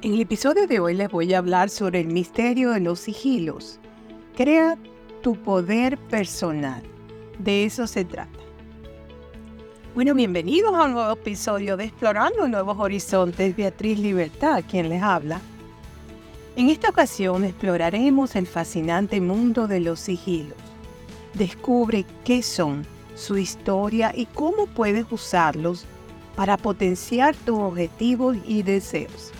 En el episodio de hoy les voy a hablar sobre el misterio de los sigilos. Crea tu poder personal. De eso se trata. Bueno, bienvenidos a un nuevo episodio de Explorando Nuevos Horizontes. Beatriz Libertad, quien les habla. En esta ocasión exploraremos el fascinante mundo de los sigilos. Descubre qué son, su historia y cómo puedes usarlos para potenciar tus objetivos y deseos.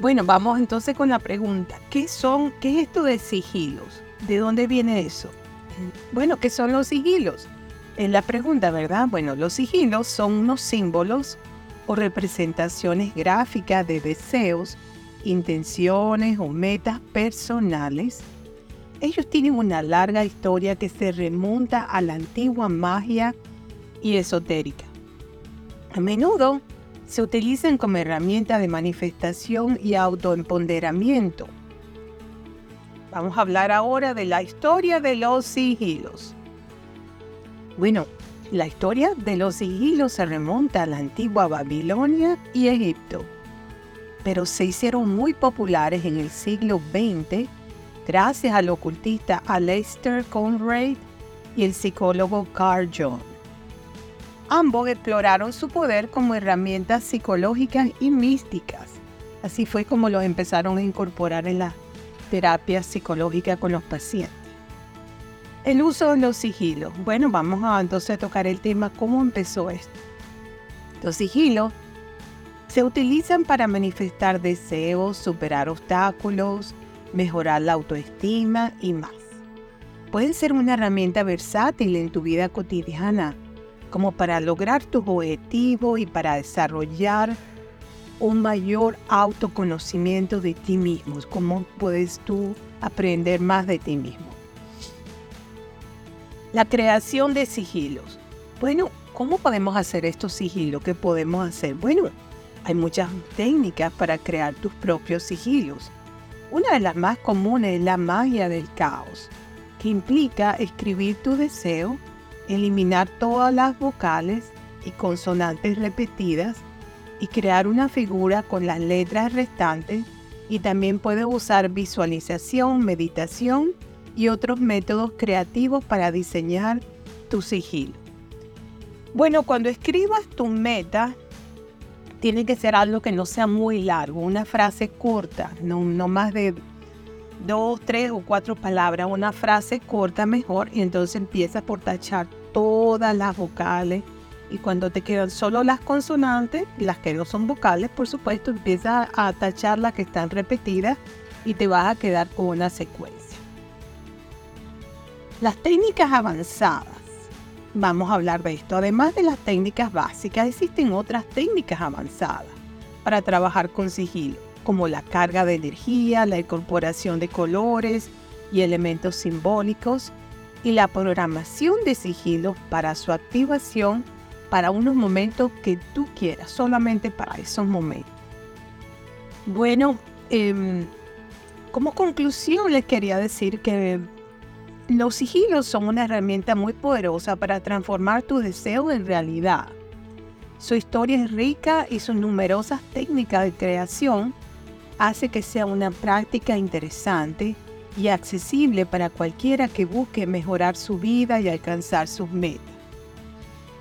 Bueno, vamos entonces con la pregunta. ¿Qué son, qué es esto de sigilos? ¿De dónde viene eso? Bueno, ¿qué son los sigilos? Es la pregunta, ¿verdad? Bueno, los sigilos son unos símbolos o representaciones gráficas de deseos, intenciones o metas personales. Ellos tienen una larga historia que se remonta a la antigua magia y esotérica. A menudo se utilizan como herramienta de manifestación y autoempoderamiento. Vamos a hablar ahora de la historia de los sigilos. Bueno, la historia de los sigilos se remonta a la antigua Babilonia y Egipto, pero se hicieron muy populares en el siglo XX gracias al ocultista Aleister Conrad y el psicólogo Carl Jung. Ambos exploraron su poder como herramientas psicológicas y místicas. Así fue como los empezaron a incorporar en la terapia psicológica con los pacientes. El uso de los sigilos. Bueno, vamos a entonces a tocar el tema cómo empezó esto. Los sigilos se utilizan para manifestar deseos, superar obstáculos, mejorar la autoestima y más. Pueden ser una herramienta versátil en tu vida cotidiana como para lograr tus objetivos y para desarrollar un mayor autoconocimiento de ti mismo, cómo puedes tú aprender más de ti mismo. La creación de sigilos. Bueno, ¿cómo podemos hacer estos sigilos? ¿Qué podemos hacer? Bueno, hay muchas técnicas para crear tus propios sigilos. Una de las más comunes es la magia del caos, que implica escribir tu deseo eliminar todas las vocales y consonantes repetidas y crear una figura con las letras restantes y también puedes usar visualización, meditación y otros métodos creativos para diseñar tu sigilo. Bueno, cuando escribas tu meta, tiene que ser algo que no sea muy largo, una frase corta, no, no más de dos, tres o cuatro palabras, una frase corta mejor y entonces empiezas por tachar todas las vocales y cuando te quedan solo las consonantes, las que no son vocales, por supuesto, empiezas a tachar las que están repetidas y te vas a quedar con una secuencia. Las técnicas avanzadas. Vamos a hablar de esto. Además de las técnicas básicas, existen otras técnicas avanzadas para trabajar con sigilo como la carga de energía, la incorporación de colores y elementos simbólicos y la programación de sigilo para su activación para unos momentos que tú quieras, solamente para esos momentos. Bueno, em, como conclusión les quería decir que los sigilos son una herramienta muy poderosa para transformar tu deseo en realidad. Su historia es rica y sus numerosas técnicas de creación hace que sea una práctica interesante y accesible para cualquiera que busque mejorar su vida y alcanzar sus metas.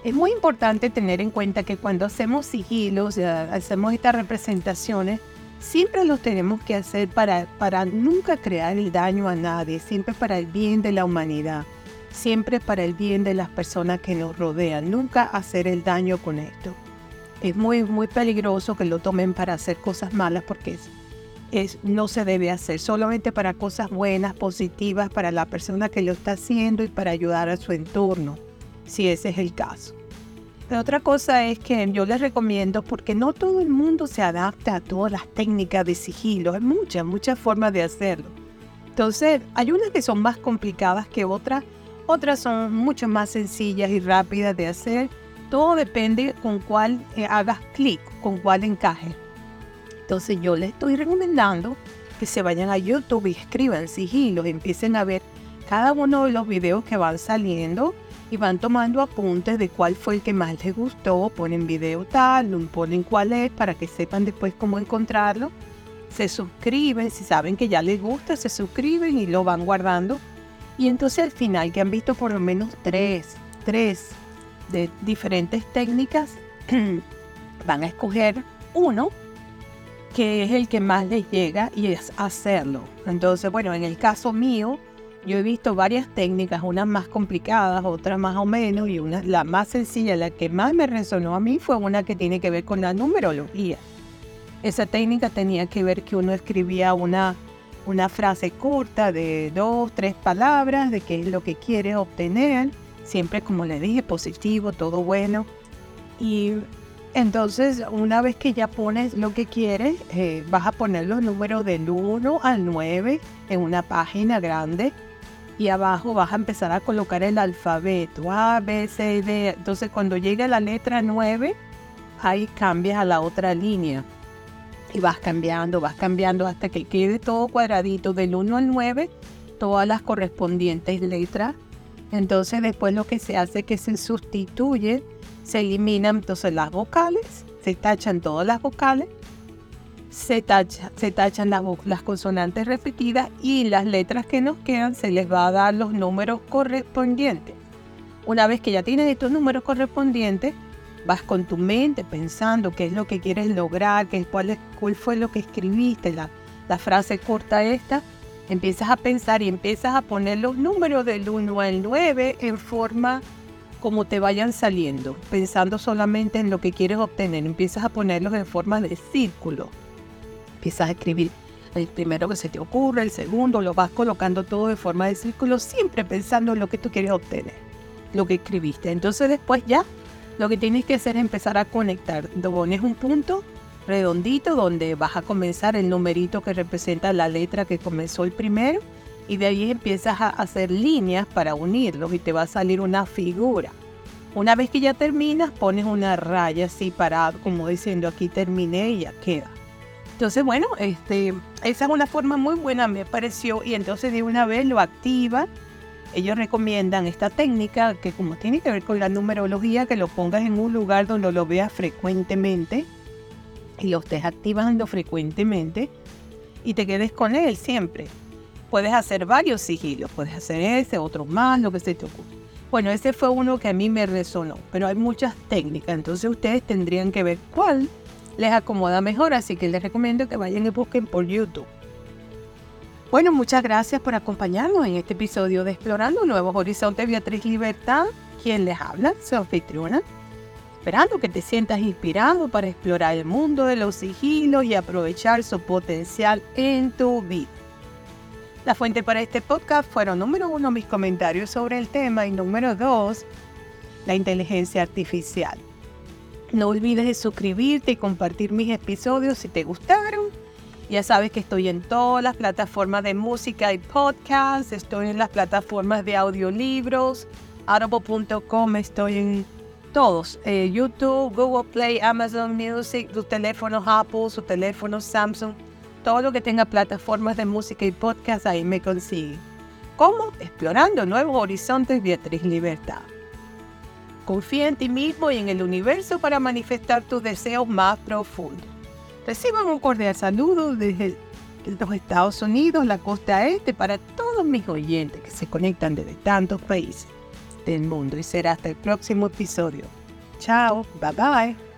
Es muy importante tener en cuenta que cuando hacemos sigilos, hacemos estas representaciones, siempre los tenemos que hacer para, para nunca crear el daño a nadie, siempre para el bien de la humanidad, siempre para el bien de las personas que nos rodean, nunca hacer el daño con esto. Es muy, muy peligroso que lo tomen para hacer cosas malas porque es no se debe hacer, solamente para cosas buenas, positivas, para la persona que lo está haciendo y para ayudar a su entorno, si ese es el caso. La otra cosa es que yo les recomiendo, porque no todo el mundo se adapta a todas las técnicas de sigilo, hay muchas, muchas formas de hacerlo. Entonces, hay unas que son más complicadas que otras, otras son mucho más sencillas y rápidas de hacer. Todo depende con cuál eh, hagas clic, con cuál encaje. Entonces yo les estoy recomendando que se vayan a YouTube y escriban sigilos, empiecen a ver cada uno de los videos que van saliendo y van tomando apuntes de cuál fue el que más les gustó, ponen video tal, ponen cuál es para que sepan después cómo encontrarlo. Se suscriben, si saben que ya les gusta, se suscriben y lo van guardando. Y entonces al final que han visto por lo menos tres, tres de diferentes técnicas, van a escoger uno que es el que más les llega y es hacerlo. Entonces, bueno, en el caso mío, yo he visto varias técnicas, unas más complicadas, otras más o menos, y una, la más sencilla, la que más me resonó a mí fue una que tiene que ver con la numerología. Esa técnica tenía que ver que uno escribía una, una frase corta de dos, tres palabras de qué es lo que quiere obtener, siempre como le dije, positivo, todo bueno. Y entonces, una vez que ya pones lo que quieres, eh, vas a poner los números del 1 al 9 en una página grande y abajo vas a empezar a colocar el alfabeto A, B, C, D. Entonces cuando llegue la letra 9, ahí cambias a la otra línea. Y vas cambiando, vas cambiando hasta que quede todo cuadradito del 1 al 9, todas las correspondientes letras. Entonces después lo que se hace es que se sustituye, se eliminan entonces las vocales, se tachan todas las vocales se, se tachan las, las consonantes repetidas y las letras que nos quedan se les va a dar los números correspondientes. Una vez que ya tienes estos números correspondientes, vas con tu mente pensando qué es lo que quieres lograr, qué, cuál, cuál fue lo que escribiste, la, la frase corta esta, empiezas a pensar y empiezas a poner los números del 1 al 9 en forma como te vayan saliendo, pensando solamente en lo que quieres obtener, empiezas a ponerlos en forma de círculo empiezas a escribir el primero que se te ocurre, el segundo, lo vas colocando todo de forma de círculo, siempre pensando en lo que tú quieres obtener, lo que escribiste. Entonces después ya lo que tienes que hacer es empezar a conectar. Pones un punto redondito donde vas a comenzar el numerito que representa la letra que comenzó el primero y de ahí empiezas a hacer líneas para unirlos y te va a salir una figura. Una vez que ya terminas, pones una raya así parada, como diciendo aquí terminé y ya queda. Entonces, bueno, este, esa es una forma muy buena, me pareció, y entonces de una vez lo activa. Ellos recomiendan esta técnica que como tiene que ver con la numerología, que lo pongas en un lugar donde lo veas frecuentemente y lo estés activando frecuentemente y te quedes con él siempre. Puedes hacer varios sigilos, puedes hacer ese, otro más, lo que se te ocurra. Bueno, ese fue uno que a mí me resonó, pero hay muchas técnicas, entonces ustedes tendrían que ver cuál les acomoda mejor, así que les recomiendo que vayan y busquen por YouTube. Bueno, muchas gracias por acompañarnos en este episodio de Explorando Nuevos Horizontes Beatriz Libertad, quien les habla, su anfitriona. Esperando que te sientas inspirado para explorar el mundo de los sigilos y aprovechar su potencial en tu vida. La fuente para este podcast fueron número uno mis comentarios sobre el tema y número dos la inteligencia artificial. No olvides de suscribirte y compartir mis episodios si te gustaron. Ya sabes que estoy en todas las plataformas de música y podcast. Estoy en las plataformas de audiolibros. Audible.com. Estoy en todos. Eh, YouTube, Google Play, Amazon Music, tus teléfonos Apple, sus teléfonos Samsung. Todo lo que tenga plataformas de música y podcast ahí me consigue. ¿Cómo? Explorando nuevos horizontes Beatriz Libertad. Confía en ti mismo y en el universo para manifestar tus deseos más profundos. Reciban un cordial saludo desde los Estados Unidos, la costa este, para todos mis oyentes que se conectan desde tantos países del mundo. Y será hasta el próximo episodio. Chao, bye bye.